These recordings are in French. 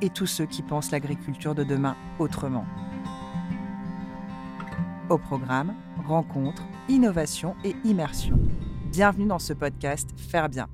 et tous ceux qui pensent l'agriculture de demain autrement. Au programme, rencontres, innovation et immersion. Bienvenue dans ce podcast Faire bien.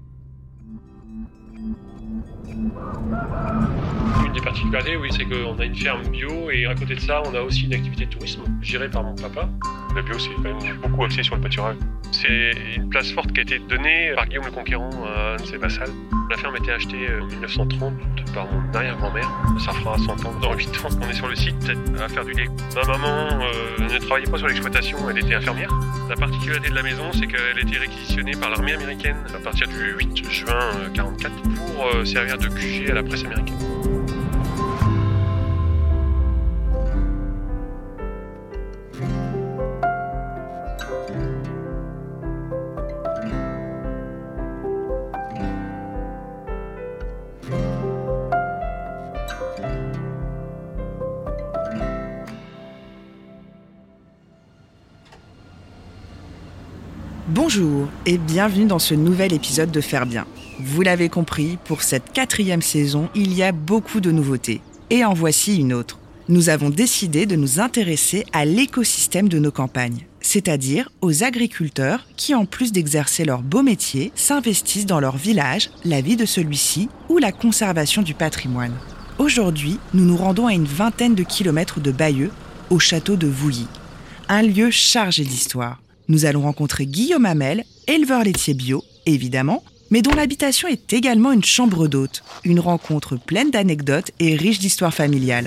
Une des particularités, oui, c'est qu'on a une ferme bio et à côté de ça, on a aussi une activité de tourisme gérée par mon papa. Le bio, c'est quand même beaucoup axé sur le pâturage. C'est une place forte qui a été donnée par Guillaume le Conquérant à ses vassals. La ferme a été achetée en 1930 par mon arrière-grand-mère. Ça fera 100 ans, dans 8 ans. On est sur le site à faire du lait. Ma maman euh, ne travaillait pas sur l'exploitation, elle était infirmière. La particularité de la maison, c'est qu'elle a été réquisitionnée par l'armée américaine à partir du 8 juin 1944 pour euh, servir de QG à la presse américaine. Bonjour et bienvenue dans ce nouvel épisode de Faire Bien. Vous l'avez compris, pour cette quatrième saison, il y a beaucoup de nouveautés. Et en voici une autre. Nous avons décidé de nous intéresser à l'écosystème de nos campagnes, c'est-à-dire aux agriculteurs qui, en plus d'exercer leur beau métier, s'investissent dans leur village, la vie de celui-ci ou la conservation du patrimoine. Aujourd'hui, nous nous rendons à une vingtaine de kilomètres de Bayeux, au château de Vouilly, un lieu chargé d'histoire nous allons rencontrer Guillaume Hamel, éleveur laitier bio, évidemment, mais dont l'habitation est également une chambre d'hôte. Une rencontre pleine d'anecdotes et riche d'histoires familiales.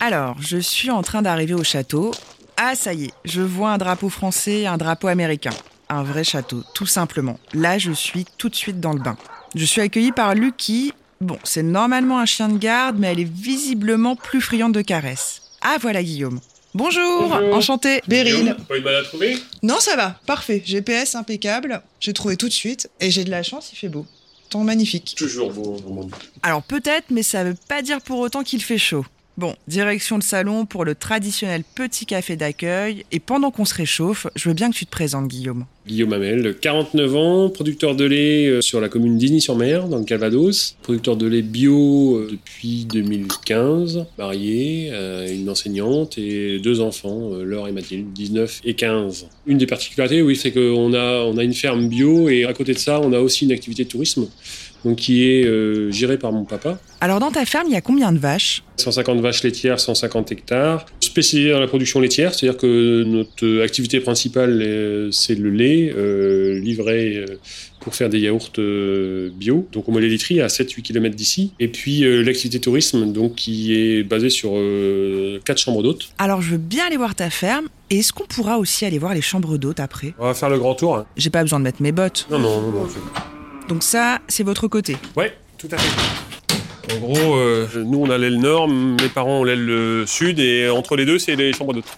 Alors, je suis en train d'arriver au château ah, ça y est, je vois un drapeau français et un drapeau américain. Un vrai château, tout simplement. Là, je suis tout de suite dans le bain. Je suis accueillie par Lucky. Bon, c'est normalement un chien de garde, mais elle est visiblement plus friande de caresses. Ah, voilà Guillaume. Bonjour, Bonjour. enchanté. Beryl. Pas eu mal à trouver? Non, ça va, parfait. GPS impeccable. J'ai trouvé tout de suite. Et j'ai de la chance, il fait beau. Temps magnifique. Toujours beau, vraiment. Alors peut-être, mais ça veut pas dire pour autant qu'il fait chaud. Bon, direction le salon pour le traditionnel petit café d'accueil. Et pendant qu'on se réchauffe, je veux bien que tu te présentes, Guillaume. Guillaume Hamel, 49 ans, producteur de lait euh, sur la commune d'Igny-sur-Mer, dans le Calvados. Producteur de lait bio euh, depuis 2015, marié, euh, une enseignante et deux enfants, Laure et Mathilde, 19 et 15. Une des particularités, oui, c'est qu'on a, on a une ferme bio et à côté de ça, on a aussi une activité de tourisme donc qui est euh, géré par mon papa. Alors dans ta ferme, il y a combien de vaches? 150 vaches laitières, 150 hectares, spécialisé dans la production laitière, c'est-à-dire que notre activité principale, euh, c'est le lait euh, livré euh, pour faire des yaourts bio, donc au mollet literie à 7-8 km d'ici. Et puis euh, l'activité tourisme, donc qui est basée sur euh, quatre chambres d'hôtes. Alors je veux bien aller voir ta ferme. Et est-ce qu'on pourra aussi aller voir les chambres d'hôtes après? On va faire le grand tour. hein. J'ai pas besoin de mettre mes bottes. Non, non, non, non. Donc ça, c'est votre côté? Ouais, tout à fait. En gros, euh, nous on a l'aile nord, mes parents ont l'aile euh, sud, et entre les deux, c'est les chambres d'hôtes.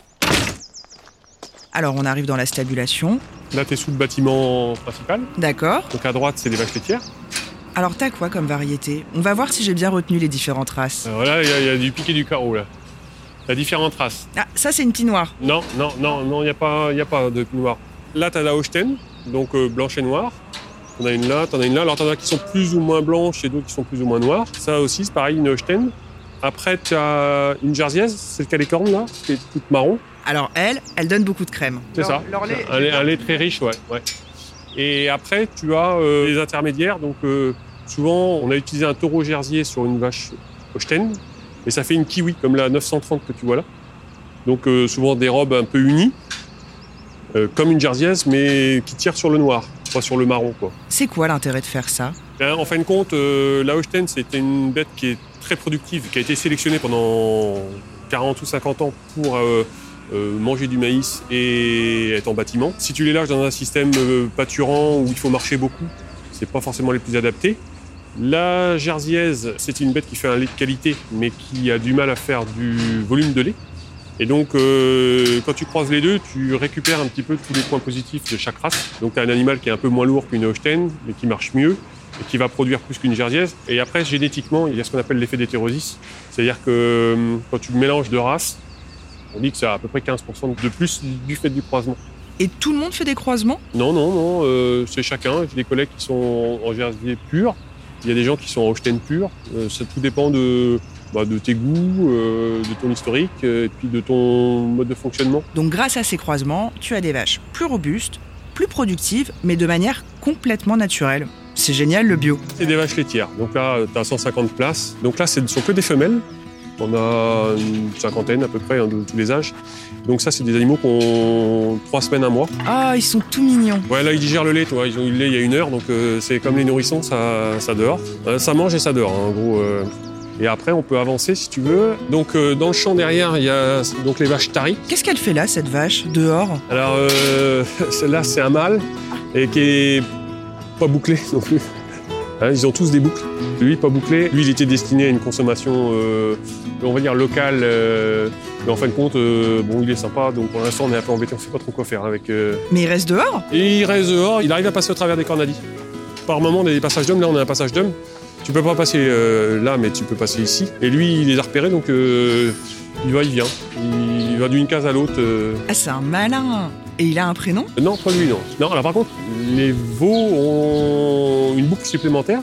Alors on arrive dans la stabulation. Là, t'es sous le bâtiment principal, D'accord. donc à droite, c'est les vaches laitières. Alors t'as quoi comme variété? On va voir si j'ai bien retenu les différentes races. Alors là, il y, a- il y a du piqué du carreau, là. A différentes races. Ah, ça c'est une noire. Non, non, non, non, il n'y a, pas- y a pas de noir. Là, t'as la Holstein, donc euh, blanche et noire. T'en as une là, t'en as une là. Alors, t'en as qui sont plus ou moins blanches et d'autres qui sont plus ou moins noires. Ça aussi, c'est pareil, une Holstein. Après, tu as une Jersiaise, c'est le cas des cornes, là, qui est toute marron. Alors elle, elle donne beaucoup de crème. C'est ça. leur lait- un, lait, un lait très riche, ouais. ouais. Et après, tu as euh, les intermédiaires. Donc, euh, souvent, on a utilisé un taureau jersier sur une vache Holstein. Et ça fait une kiwi, comme la 930 que tu vois là. Donc, euh, souvent des robes un peu unies. euh, comme une jersiaise, mais qui tire sur le noir. Pas sur le marron. Quoi. C'est quoi l'intérêt de faire ça? Ben, en fin de compte, euh, la Holstein, c'était une bête qui est très productive, qui a été sélectionnée pendant 40 ou 50 ans pour euh, euh, manger du maïs et être en bâtiment. Si tu les lâches dans un système pâturant où il faut marcher beaucoup, c'est pas forcément les plus adaptés. La jersiaise, c'est une bête qui fait un lait de qualité, mais qui a du mal à faire du volume de lait. Et donc, euh, quand tu croises les deux, tu récupères un petit peu tous les points positifs de chaque race. Donc, tu as un animal qui est un peu moins lourd qu'une Holstein, mais qui marche mieux et qui va produire plus qu'une jersiaise. Et après, génétiquement, il y a ce qu'on appelle l'effet d'hétérosis. C'est-à-dire que euh, quand tu mélanges deux races, on dit que c'est à peu près 15% de plus du fait du croisement. Et tout le monde fait des croisements? Non, non, non, euh, c'est chacun. J'ai des collègues qui sont en jersier pur. Il y a des gens qui sont en Holstein pur. Euh, ça tout dépend de, bah, de tes goûts, euh, de ton historique, euh, et puis de ton mode de fonctionnement. Donc grâce à ces croisements, tu as des vaches plus robustes, plus productives, mais de manière complètement naturelle. C'est génial le bio. C'est des vaches laitières. Donc là, tu as 150 places. Donc là, ce ne sont que des femelles. On a une cinquantaine à peu près hein, de tous les âges. Donc ça, c'est des animaux qui ont trois semaines, un mois. Ah, ils sont tout mignons. Ouais, là, ils digèrent le lait, toi. Ils ont eu le lait il y a une heure, donc euh, c'est comme les nourrissons, ça, ça dort. Euh, ça mange et ça dort, hein, en gros. euh. Et après, on peut avancer si tu veux. Donc, euh, dans le champ derrière, il y a donc les vaches taries. Qu'est-ce qu'elle fait là, cette vache, dehors? Alors, euh, celle-là, c'est un mâle et qui est pas bouclé non plus. Hein, ils ont tous des boucles. Lui, pas bouclé. Lui, il était destiné à une consommation, euh, on va dire, locale. euh, mais en fin de compte, euh, bon, il est sympa. Donc, pour l'instant, on est un peu embêté. On sait pas trop quoi faire avec. euh, Mais il reste dehors? Et il reste dehors. Il arrive à passer au travers des cornadis. Par moment, on a des passages d'hommes. Là, on a un passage d'hommes. Tu peux pas passer euh, là, mais tu peux passer ici. Et lui, il les a repérés, donc euh, il va, il vient. Il va d'une case à l'autre. euh, Ah, c'est un malin Et il a un prénom? Non, pas lui, non. Non, là par contre, les veaux ont une boucle supplémentaire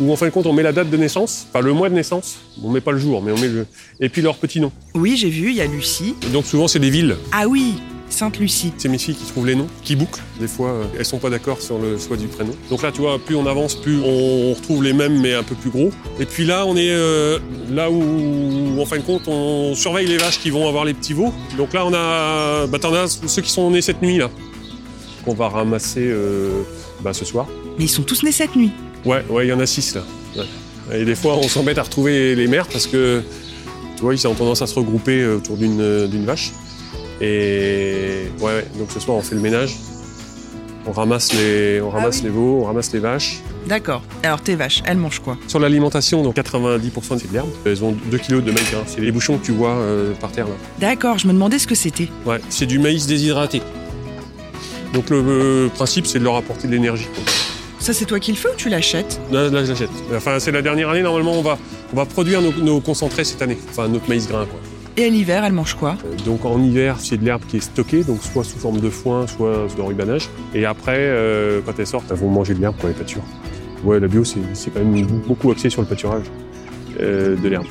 où en fin de compte on met la date de naissance, pas le mois de naissance, on met pas le jour, mais on met le. Et puis leur petit nom. Oui, j'ai vu, il y a Lucie. Et donc souvent c'est des villes. Ah oui, Sainte-Lucie. C'est mes filles qui trouvent les noms, qui bouclent. Des fois, euh, elles sont pas d'accord sur le choix du prénom. Donc là, tu vois, plus on avance, plus on retrouve les mêmes, mais un peu plus gros. Et puis là, on est euh, là où, en fin de compte, on surveille les vaches qui vont avoir les petits veaux. Donc là, on a, bah, t'en as ceux qui sont nés cette nuit là, qu'on va ramasser euh, bah, ce soir. Mais ils sont tous nés cette nuit. Ouais, ouais, il y en a six là. Ouais. Et des fois, on s'embête à retrouver les mères parce que, tu vois, ils ont tendance à se regrouper autour d'une vache. Et ouais, ouais, donc ce soir, on fait le ménage. On ramasse les, on ramasse oui. les veaux, on ramasse les vaches. D'accord. Alors tes vaches, elles mangent quoi? Sur l'alimentation, donc 90% c'est de l'herbe. Elles ont 2 kilos de maïs. hein. C'est les bouchons que tu vois euh, par terre là. D'accord, je me demandais ce que c'était. Ouais, c'est du maïs déshydraté. Donc le euh, principe, c'est de leur apporter de l'énergie. Ça, c'est toi qui le fais ou tu l'achètes? Là, là, j'achète. Enfin, c'est la dernière année, normalement, on va, on va produire nos, nos concentrés cette année. Enfin, notre maïs grain, quoi. Et à l'hiver, elles mangent quoi? Euh, Donc, en hiver, c'est de l'herbe qui est stockée, donc soit sous forme de foin, soit de rubanage. Et après, euh, quand elles sortent, elles vont manger de l'herbe pour les pâtures. Ouais, la bio, c'est c'est quand même beaucoup axé sur le pâturage euh, de l'herbe.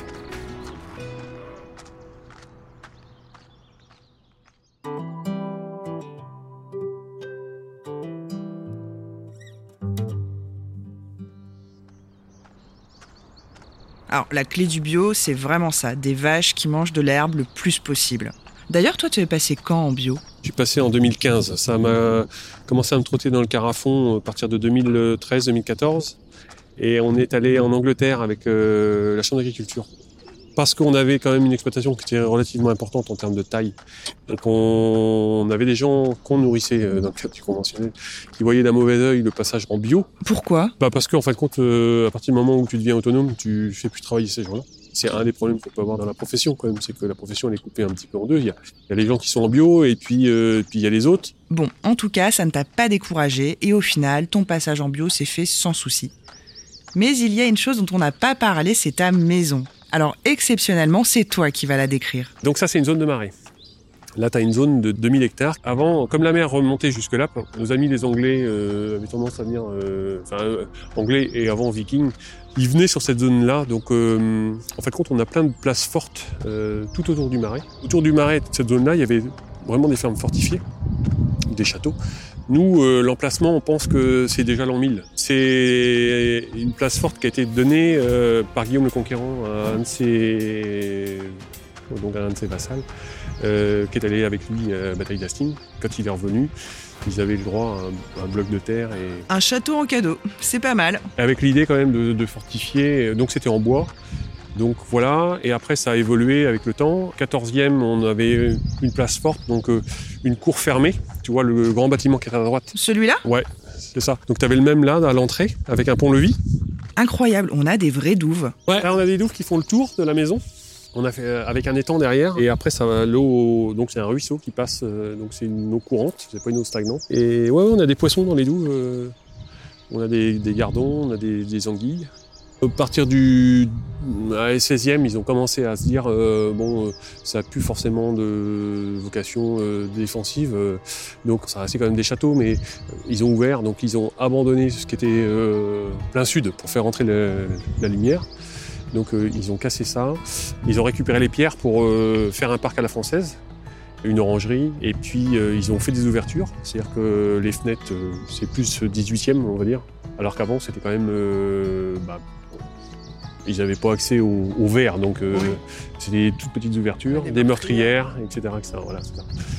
Alors, la clé du bio, c'est vraiment ça, des vaches qui mangent de l'herbe le plus possible. D'ailleurs, toi, tu es passé quand en bio? Suis passé en 2015. Ça m'a commencé à me trotter dans le carafon à partir de 2013-2014. Et on est allé en Angleterre avec euh, la Chambre d'agriculture. Parce qu'on avait quand même une exploitation qui était relativement importante en termes de taille. Donc on, on avait des gens qu'on nourrissait euh, dans le cadre du conventionnel, qui voyaient d'un mauvais œil le passage en bio. Pourquoi? Bah parce qu'en fin de compte, euh, à partir du moment où tu deviens autonome, tu fais plus travailler ces gens-là. C'est un des problèmes qu'on peut avoir dans la profession quand même, c'est que la profession elle est coupée un petit peu en deux. Il y a, il y a les gens qui sont en bio et puis euh, puis il y a les autres. Bon, en tout cas, ça ne t'a pas découragé et au final, ton passage en bio s'est fait sans souci. Mais il y a une chose dont on n'a pas parlé, c'est ta maison. Alors, exceptionnellement, c'est toi qui vas la décrire. Donc ça c'est une zone de marée. Là, tu as une zone de 2000 hectares. Avant, comme la mer remontait jusque-là, nos amis les Anglais euh, avaient tendance à venir, euh, enfin, euh, Anglais et avant Vikings, ils venaient sur cette zone-là. Donc, en fait, on a plein de places fortes tout autour du marais. Autour du marais, cette zone-là, il y avait vraiment des fermes fortifiées, des châteaux. Nous, euh, l'emplacement, on pense que c'est déjà l'an 1000. C'est une place forte qui a été donnée euh, par Guillaume le Conquérant à un de ses donc un de ses vassals, euh, qui est allé avec lui à la bataille d'Hastings. Quand il est revenu, ils avaient le droit à un, un bloc de terre et Un château en cadeau, c'est pas mal. avec l'idée quand même de, de fortifier. Donc c'était en bois. Donc voilà, et après ça a évolué avec le temps. 14e, on avait une place forte, donc une cour fermée. Tu vois le grand bâtiment qui est à droite. Celui-là Ouais, c'est ça. Donc tu avais le même là à l'entrée, avec un pont-levis. Incroyable, on a des vraies douves. Ouais. Là, on a des douves qui font le tour de la maison. On a fait euh, avec un étang derrière et après ça va l'eau donc c'est un ruisseau qui passe euh, donc c'est une eau courante, c'est pas une eau stagnante. Et ouais, ouais, on a des poissons dans les douves. euh, on a des, des gardons, on a des, des anguilles. À partir du à la 16e, ils ont commencé à se dire euh, bon, euh, ça a plus forcément de vocation euh, défensive, euh, donc ça restait quand même des châteaux, mais euh, ils ont ouvert, donc ils ont abandonné ce qui était euh, plein sud pour faire entrer la lumière. Donc euh, ils ont cassé ça, ils ont récupéré les pierres pour euh, faire un parc à la française, une orangerie, et puis euh, ils ont fait des ouvertures, c'est-à-dire que les fenêtres, euh, c'est plus 18e, on va dire, alors qu'avant c'était quand même... euh, bah, ils n'avaient pas accès au, au verre, donc euh, Oui. c'est des toutes petites ouvertures, Des des, meurtrières, etc. Voilà.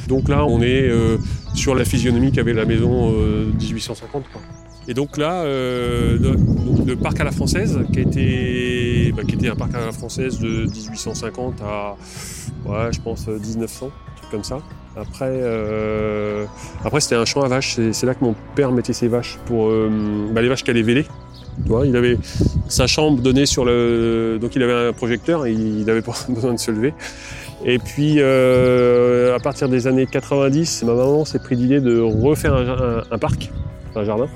Donc là, on est euh, sur la physionomie qu'avait la maison euh, 1850. quoi. Et donc là, le, donc le parc à la française, qui, a été, bah, qui était un parc à la française de 1850 à, ouais, je pense, 1900, comme ça. Après, euh, après c'était un champ à vaches. C'est, là que mon père mettait ses vaches pour euh, bah, les vaches qu'elle véler. Tu il avait sa chambre donnée sur le, donc il avait un projecteur et il n'avait pas besoin de se lever. Et puis euh, à partir des années 90, ma maman s'est pris l'idée de refaire un, parc, un jardin,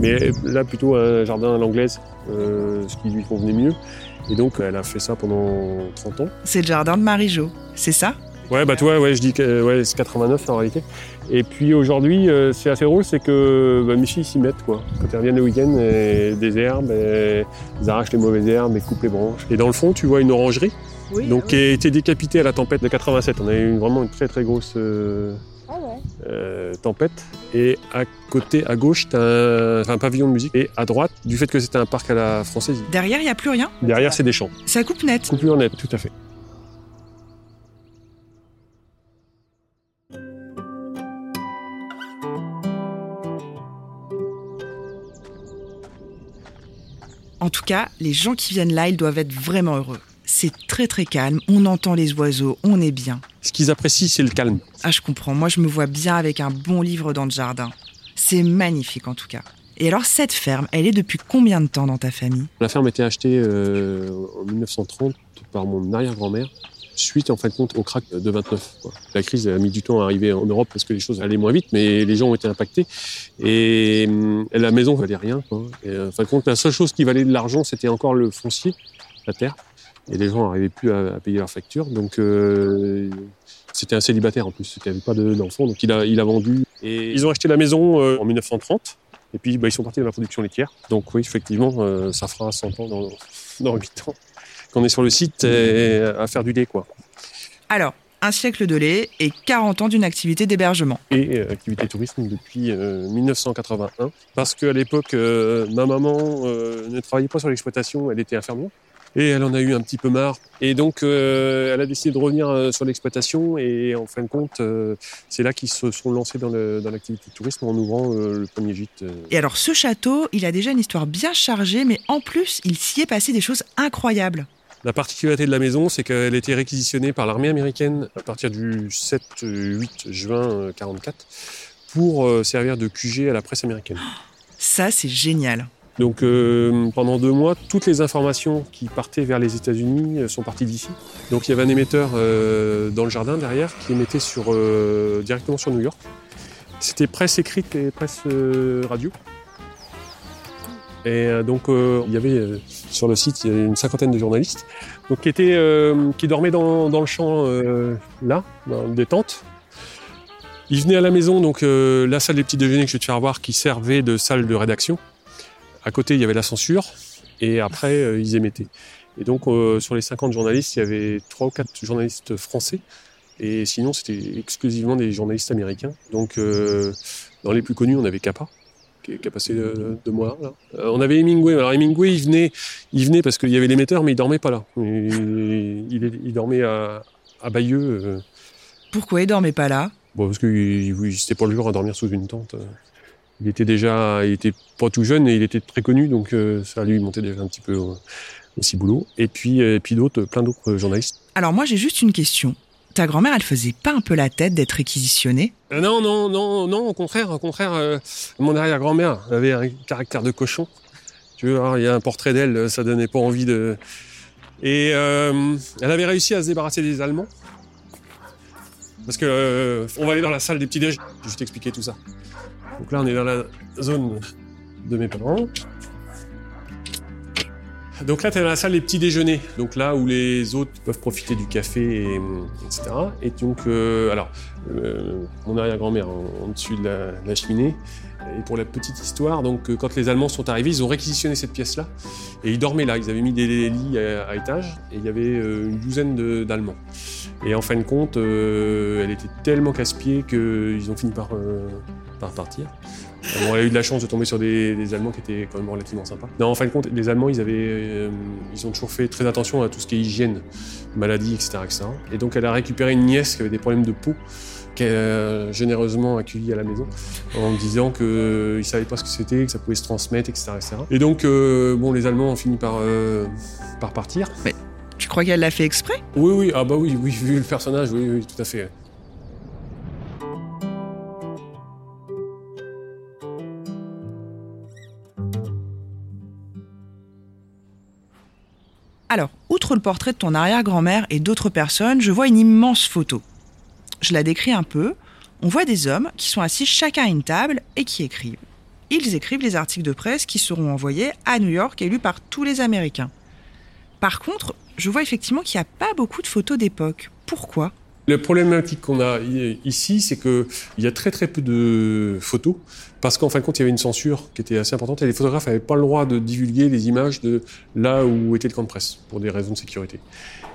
mais là plutôt un jardin à l'anglaise, ce qui lui convenait mieux. Et donc elle a fait ça pendant 30 ans. C'est le jardin de Marie-Jo, c'est ça? Ouais, bah tu vois, ouais, je dis que ouais, c'est 89 en réalité. Et puis aujourd'hui, euh, c'est assez drôle, c'est que bah, mes filles s'y mettent quoi. Quand elles reviennent le week-end, et des herbes, et ils arrachent les mauvaises herbes, et coupent les branches. Et dans le fond, tu vois une orangerie, Oui. donc qui a été décapitée à la tempête de 87. On a eu vraiment une très très grosse euh, euh, tempête. Et à côté, à gauche, t'as un, un pavillon de musique. Et à droite, du fait que c'était un parc à la française, Derrière, il n'y a plus rien? Derrière c'est des champs. Ça coupe net. Coupure net, tout à fait. Tout cas, les gens qui viennent là, ils doivent être vraiment heureux. C'est très très calme, on entend les oiseaux, on est bien. Ce qu'ils apprécient, c'est le calme. Ah, je comprends, moi je me vois bien avec un bon livre dans le jardin. C'est magnifique en tout cas. Et alors, cette ferme, elle est depuis combien de temps dans ta famille? La ferme a été achetée euh, en 1930 par mon arrière-grand-mère, suite en fin de compte au crack de 29. quoi. La crise a mis du temps à arriver en Europe parce que les choses allaient moins vite, mais les gens ont été impactés. Et hum, la maison valait rien. Euh, en fin de compte, la seule chose qui valait de l'argent, c'était encore le foncier, la terre. Et les gens n'arrivaient plus à, payer leurs factures. Donc, euh, c'était un célibataire en plus, qui n'avait pas de- d'enfants. Donc, il a, il a vendu. Et ils ont acheté la maison euh, en 1930. Et puis, bah, ils sont partis dans la production laitière. Donc, oui, effectivement, ça fera 100 ans dans, dans 8 ans qu'on est sur le site et à faire du lait, quoi. Alors, un siècle de lait et 40 ans d'une activité d'hébergement. Et euh, activité tourisme depuis euh, 1981. Parce qu'à l'époque, euh, ma maman euh, ne travaillait pas sur l'exploitation, elle était infirmière. Et elle en a eu un petit peu marre. Et donc, euh, elle a décidé de revenir euh, sur l'exploitation. Et en fin de compte, euh, c'est là qu'ils se sont lancés dans l'activité de tourisme en ouvrant euh, le premier gîte. euh. Et alors, ce château, il a déjà une histoire bien chargée, mais en plus, il s'y est passé des choses incroyables. La particularité de la maison, c'est qu'elle a été réquisitionnée par l'armée américaine à partir du 7-8 juin 1944 pour euh, servir de QG à la presse américaine. Ça, c'est génial. Donc euh, pendant deux mois, toutes les informations qui partaient vers les États-Unis euh, sont parties d'ici. Donc il y avait un émetteur euh, dans le jardin derrière qui émettait sur, euh, directement sur New York. C'était presse écrite et presse euh, radio. Et euh, donc euh, il y avait euh, sur le site il y avait une cinquantaine de journalistes donc, qui, étaient, euh, qui dormaient dans, dans le champ euh, là, dans des tentes. Ils venaient à la maison, donc euh, la salle des petits déjeuners que je vais te faire voir qui servait de salle de rédaction. À côté, il y avait la censure, et après, ils émettaient. Et donc, sur les 50 journalistes, il y avait 3 ou 4 journalistes français, et sinon, c'était exclusivement des journalistes américains. Donc, dans les plus connus, on avait Kappa, qui, qui a passé euh, deux mois là. Euh, on avait Hemingway. Alors, Hemingway, il venait, il venait parce qu'il y avait l'émetteur, mais il dormait pas là. Il, il, il dormait à, à Bayeux. euh, Pourquoi il dormait pas là? Bon, parce que oui, c'était pas le jour à dormir sous une tente. Il était déjà, il était pas tout jeune et il était très connu, donc ça lui montait déjà un petit peu au, au ciboulot. Et puis, et puis d'autres, plein d'autres journalistes. Alors moi j'ai juste une question. Ta grand-mère, elle faisait pas un peu la tête d'être réquisitionnée? Euh, non, non, non, non, au contraire, au contraire, euh, mon arrière-grand-mère avait un caractère de cochon. Tu alors, il y a un portrait d'elle, euh, ça donnait pas envie de. Et elle avait réussi à se débarrasser des Allemands. Parce que on va aller dans la salle des petits déj. Je vais juste expliquer tout ça. Donc là, on est dans la zone de mes parents. Donc là, tu es dans la salle des petits déjeuners. Donc là où les autres peuvent profiter du café, et, etc. Et donc, euh, alors, euh, mon arrière-grand-mère en, en dessus de la, cheminée. Et pour la petite histoire, donc euh, quand les Allemands sont arrivés, ils ont réquisitionné cette pièce-là et ils dormaient là. Ils avaient mis des lits à, étage et il y avait une douzaine d'Allemands. Et en fin de compte, elle était tellement casse-pied qu'ils ont fini par, par partir. Euh, elle a eu de la chance de tomber sur des, des Allemands qui étaient quand même relativement sympas. Non, en fin de compte, les Allemands, ils avaient, euh, ils ont toujours fait très attention à tout ce qui est hygiène, maladies, etc., etc. Et donc, elle a récupéré une nièce qui avait des problèmes de peau qu'elle a généreusement accueillie à la maison en me disant qu'ils ne savaient pas ce que c'était, que ça pouvait se transmettre, etc. etc. Et donc, euh, bon, les Allemands ont fini par, euh, par partir. Tu crois qu'elle l'a fait exprès? Oui, oui, ah bah oui, oui, vu le personnage, oui, oui, tout à fait. Alors, outre le portrait de ton arrière-grand-mère et d'autres personnes, je vois une immense photo. Je la décris un peu. On voit des hommes qui sont assis chacun à une table et qui écrivent. Ils écrivent les articles de presse qui seront envoyés à New York et lus par tous les Américains. Par contre, je vois effectivement qu'il n'y a pas beaucoup de photos d'époque. Pourquoi? La problématique qu'on a ici, c'est qu'il y a très très peu de photos, parce qu'en fin de compte, il y avait une censure qui était assez importante, et les photographes n'avaient pas le droit de divulguer les images de là où était le camp de presse, pour des raisons de sécurité.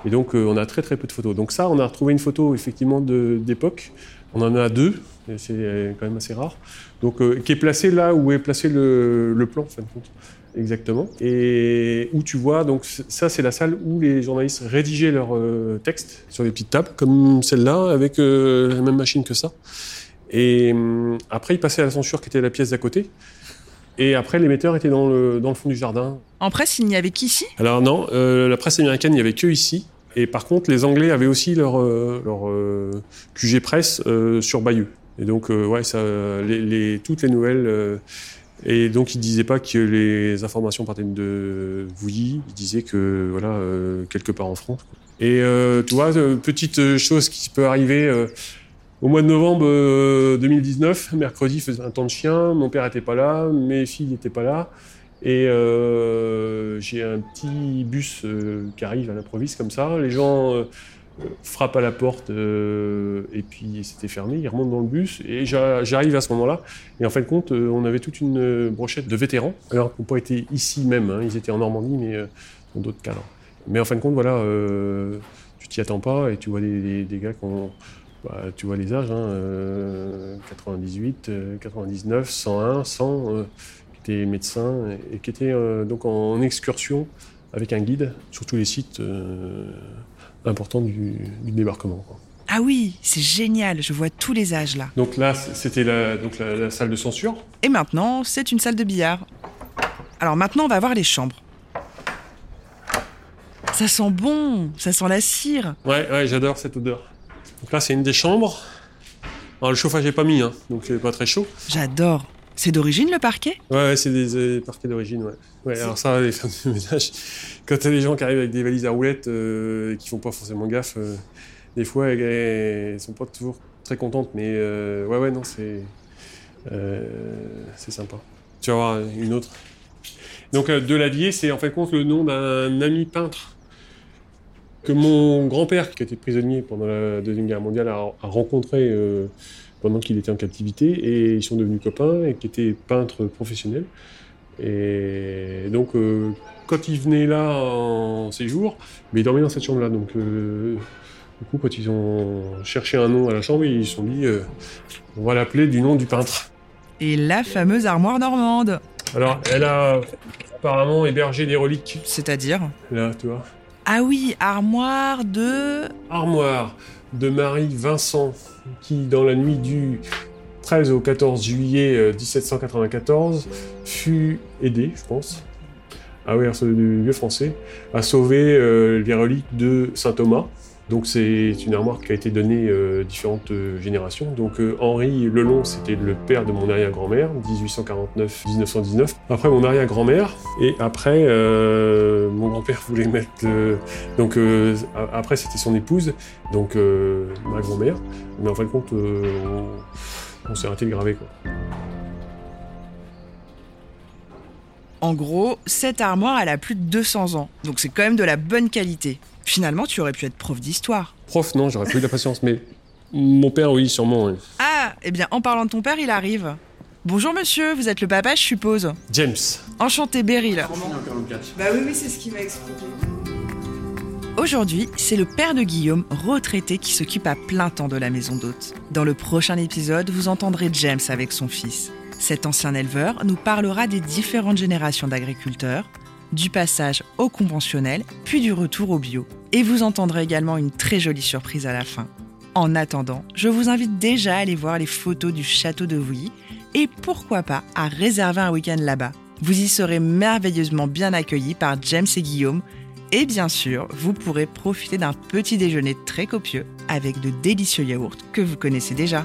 Et donc, euh, on a très très peu de photos. Donc ça, on a retrouvé une photo effectivement d'époque, on en a deux, c'est quand même assez rare, donc euh, qui est placée là où est placé le, le plan, en fin de compte. Exactement. Et où tu vois, donc ça c'est la salle où les journalistes rédigeaient leurs euh, textes sur des petites tables, comme celle-là, avec euh, la même machine que ça. Et hum, après, ils passaient à la censure qui était la pièce d'à côté. Et après, l'émetteur était dans le, dans le fond du jardin. En presse, il n'y avait qu'ici? Alors non, euh, la presse américaine, il n'y avait que ici. Et par contre, les Anglais avaient aussi leur, leur QG presse sur Bayeux. Et donc, euh, ouais, ça, les, les- toutes les nouvelles. euh, et donc, ils disaient pas que les informations partaient de Vouilly. Ils disaient que, voilà, euh, quelque part en France. Et euh, tu vois, euh, petite chose qui peut arriver. euh, au mois de novembre euh, 2019, mercredi, il faisait un temps de chien. Mon père était pas là, mes filles n'étaient pas là. Et euh, j'ai un petit bus euh, qui arrive à l'improviste comme ça. Les gens euh, frappent à la porte euh, et puis c'était fermé. Ils remontent dans le bus et j'a- j'arrive à ce moment-là. Et en fin de compte, euh, on avait toute une brochette de vétérans. Alors n'ont pas été ici même. hein. Ils étaient en Normandie, mais dans d'autres cadres. Mais en fin de compte, voilà, tu t'y attends pas et tu vois des, gars qui ont. bah, tu vois les âges, hein, euh, 98, euh, 99, 101, 100, euh, qui étaient médecins et, qui étaient donc en excursion avec un guide sur tous les sites euh, importants du, du débarquement. quoi. Ah oui, c'est génial, je vois tous les âges là. Donc là, c'était la, donc la, la salle de censure. Et maintenant, c'est une salle de billard. Alors maintenant, on va voir les chambres. Ça sent bon, ça sent la cire. Ouais, ouais, j'adore cette odeur. Donc là, c'est une des chambres. Alors le chauffage n'est pas mis, hein, donc c'est pas très chaud. J'adore. C'est d'origine le parquet? Ouais, ouais, c'est des euh, parquets d'origine, ouais. Ouais, alors ça, les femmes de ménage, quand t'as des gens qui arrivent avec des valises à roulettes euh, et qui font pas forcément gaffe, euh, des fois, elles, elles sont pas toujours très contentes, mais euh, ouais, ouais, non, c'est c'est sympa. Tu vas voir une autre. Donc, Delavier, c'est en fait compte le nom d'un ami peintre que mon grand-père, qui a été prisonnier pendant la Deuxième Guerre mondiale, a, a rencontré pendant qu'il était en captivité, et ils sont devenus copains, et qui était peintre professionnel. Et donc, euh, quand il venait là en séjour, mais il dormait dans cette chambre-là. Donc, euh, du coup, quand ils ont cherché un nom à la chambre, ils se sont dit, euh, on va l'appeler du nom du peintre. Et la fameuse armoire normande. Alors, elle a apparemment hébergé des reliques. C'est-à-dire? Là, tu vois. Ah oui, armoire de... Armoire de Marie Vincent, qui dans la nuit du 13 au 14 juillet 1794 fut aidée, je pense, ah oui, du vieux français, à sauver euh, les reliques de saint Thomas. Donc c'est une armoire qui a été donnée euh, différentes euh, générations. Donc euh, Henri Lelon, c'était le père de mon arrière-grand-mère, 1849-1919. Après mon arrière-grand-mère, et après mon grand-père voulait mettre... donc après c'était son épouse, donc ma grand-mère. Mais en fin de compte, on, s'est arrêté de graver. En gros, cette armoire, elle a plus de 200 ans, donc c'est quand même de la bonne qualité. Finalement, tu aurais pu être prof d'histoire. Prof, non, j'aurais pas eu de la patience, mais mon père, oui, sûrement. Ah, eh bien, en parlant de ton père, il arrive. Bonjour monsieur, vous êtes le papa, je suppose. James. Enchanté, Beryl. Bah oui, oui, c'est ce qu'il m'a expliqué. Aujourd'hui, c'est le père de Guillaume, retraité, qui s'occupe à plein temps de la maison d'hôte. Dans le prochain épisode, vous entendrez James avec son fils. Cet ancien éleveur nous parlera des différentes générations d'agriculteurs, du passage au conventionnel, puis du retour au bio. Et vous entendrez également une très jolie surprise à la fin. En attendant, je vous invite déjà à aller voir les photos du château de Vouilly et pourquoi pas à réserver un week-end là-bas. Vous y serez merveilleusement bien accueillis par James et Guillaume et bien sûr, vous pourrez profiter d'un petit déjeuner très copieux avec de délicieux yaourts que vous connaissez déjà.